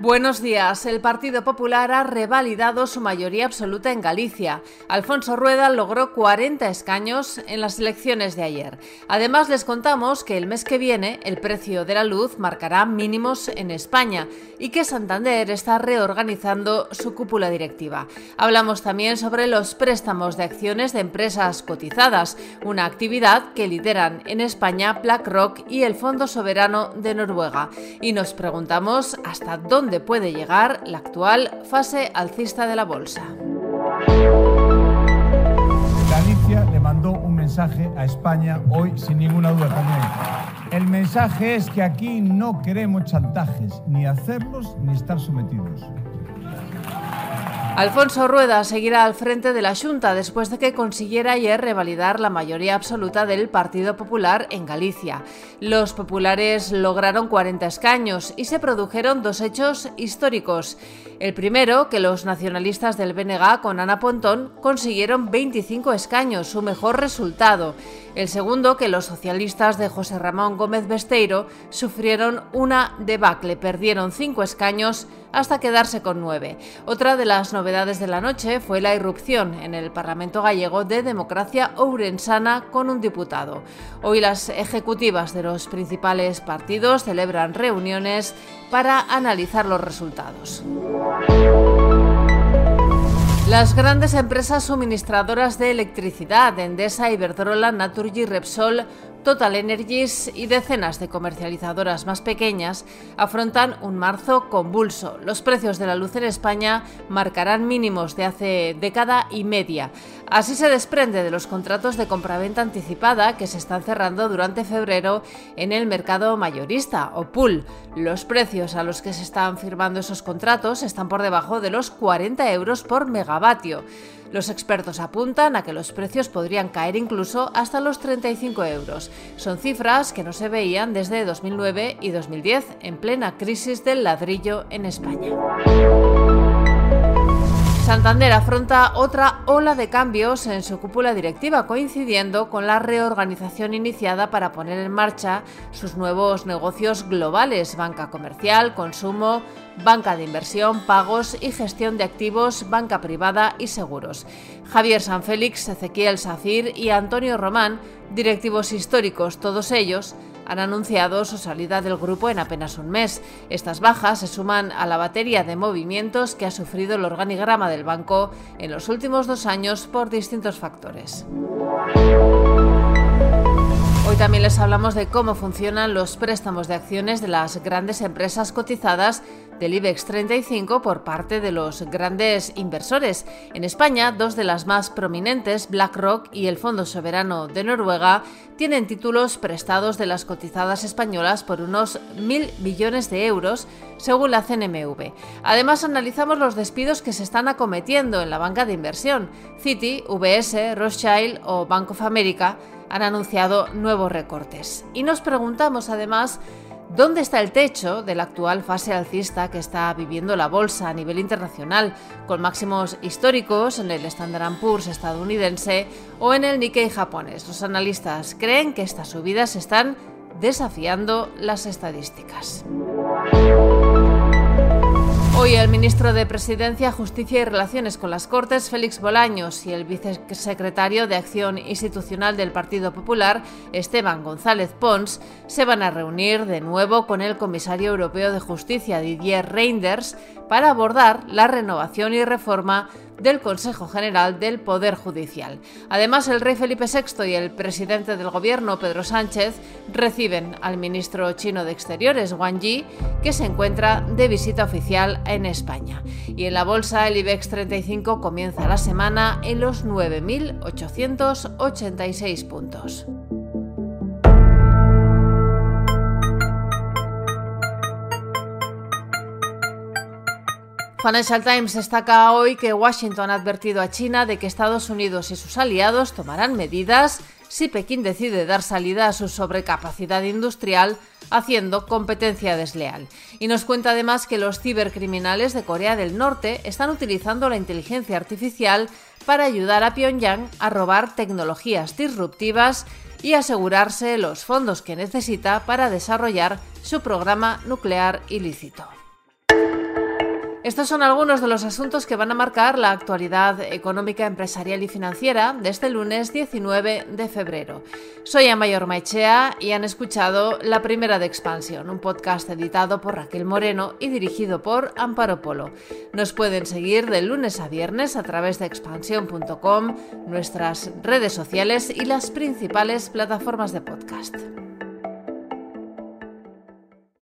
Buenos días. El Partido Popular ha revalidado su mayoría absoluta en Galicia. Alfonso Rueda logró 40 escaños en las elecciones de ayer. Además, les contamos que el mes que viene el precio de la luz marcará mínimos en España y que Santander está reorganizando su cúpula directiva. Hablamos también sobre los préstamos de acciones de empresas cotizadas, una actividad que lideran en España BlackRock y el Fondo Soberano de Noruega. Y nos preguntamos hasta dónde puede llegar la actual fase alcista de la bolsa. Galicia le mandó un mensaje a España hoy sin ninguna duda también. El mensaje es que aquí no queremos chantajes, ni hacerlos ni estar sometidos. Alfonso Rueda seguirá al frente de la Junta después de que consiguiera ayer revalidar la mayoría absoluta del Partido Popular en Galicia. Los populares lograron 40 escaños y se produjeron dos hechos históricos. El primero, que los nacionalistas del BNG con Ana Pontón consiguieron 25 escaños, su mejor resultado. El segundo, que los socialistas de José Ramón Gómez Besteiro sufrieron una debacle, perdieron cinco escaños hasta quedarse con nueve. Otra de las novedades de la noche fue la irrupción en el Parlamento gallego de Democracia Ourensana con un diputado. Hoy las ejecutivas de los principales partidos celebran reuniones para analizar los resultados. Las grandes empresas suministradoras de electricidad, Endesa, Iberdrola, Naturgy, Repsol, Total Energies y decenas de comercializadoras más pequeñas afrontan un marzo convulso. Los precios de la luz en España marcarán mínimos de hace década y media. Así se desprende de los contratos de compraventa anticipada que se están cerrando durante febrero en el mercado mayorista o pool. Los precios a los que se están firmando esos contratos están por debajo de los 40 euros por megavatio. Los expertos apuntan a que los precios podrían caer incluso hasta los 35 euros. Son cifras que no se veían desde 2009 y 2010, en plena crisis del ladrillo en España. Santander afronta otra ola de cambios en su cúpula directiva, coincidiendo con la reorganización iniciada para poner en marcha sus nuevos negocios globales, banca comercial, consumo, banca de inversión, pagos y gestión de activos, banca privada y seguros. Javier Sanfélix, Ezequiel Safir y Antonio Román, directivos históricos, todos ellos, han anunciado su salida del grupo en apenas un mes. Estas bajas se suman a la batería de movimientos que ha sufrido el organigrama del banco en los últimos dos años por distintos factores. También les hablamos de cómo funcionan los préstamos de acciones de las grandes empresas cotizadas del IBEX 35 por parte de los grandes inversores. En España, dos de las más prominentes, BlackRock y el Fondo Soberano de Noruega, tienen títulos prestados de las cotizadas españolas por unos mil millones de euros, según la CNMV. Además, analizamos los despidos que se están acometiendo en la banca de inversión. Citi, VS, Rothschild o Bank of America han anunciado nuevos recortes. Y nos preguntamos además ¿Dónde está el techo de la actual fase alcista que está viviendo la bolsa a nivel internacional, con máximos históricos en el Standard Poor's estadounidense o en el Nikkei japonés? Los analistas creen que estas subidas están desafiando las estadísticas. El ministro de Presidencia, Justicia y Relaciones con las Cortes, Félix Bolaños, y el vicesecretario de Acción Institucional del Partido Popular, Esteban González Pons, se van a reunir de nuevo con el comisario europeo de Justicia, Didier Reinders, para abordar la renovación y reforma del Consejo General del Poder Judicial. Además, el rey Felipe VI y el presidente del gobierno, Pedro Sánchez, reciben al ministro chino de Exteriores, Wang Yi, que se encuentra de visita oficial en España. Y en la bolsa, el IBEX 35 comienza la semana en los 9.886 puntos. Financial Times destaca hoy que Washington ha advertido a China de que Estados Unidos y sus aliados tomarán medidas si Pekín decide dar salida a su sobrecapacidad industrial haciendo competencia desleal. Y nos cuenta además que los cibercriminales de Corea del Norte están utilizando la inteligencia artificial para ayudar a Pyongyang a robar tecnologías disruptivas y asegurarse los fondos que necesita para desarrollar su programa nuclear ilícito. Estos son algunos de los asuntos que van a marcar la actualidad económica, empresarial y financiera de este lunes 19 de febrero. Soy Amayor Maichea y han escuchado La Primera de Expansión, un podcast editado por Raquel Moreno y dirigido por Amparo Polo. Nos pueden seguir de lunes a viernes a través de expansión.com, nuestras redes sociales y las principales plataformas de podcast.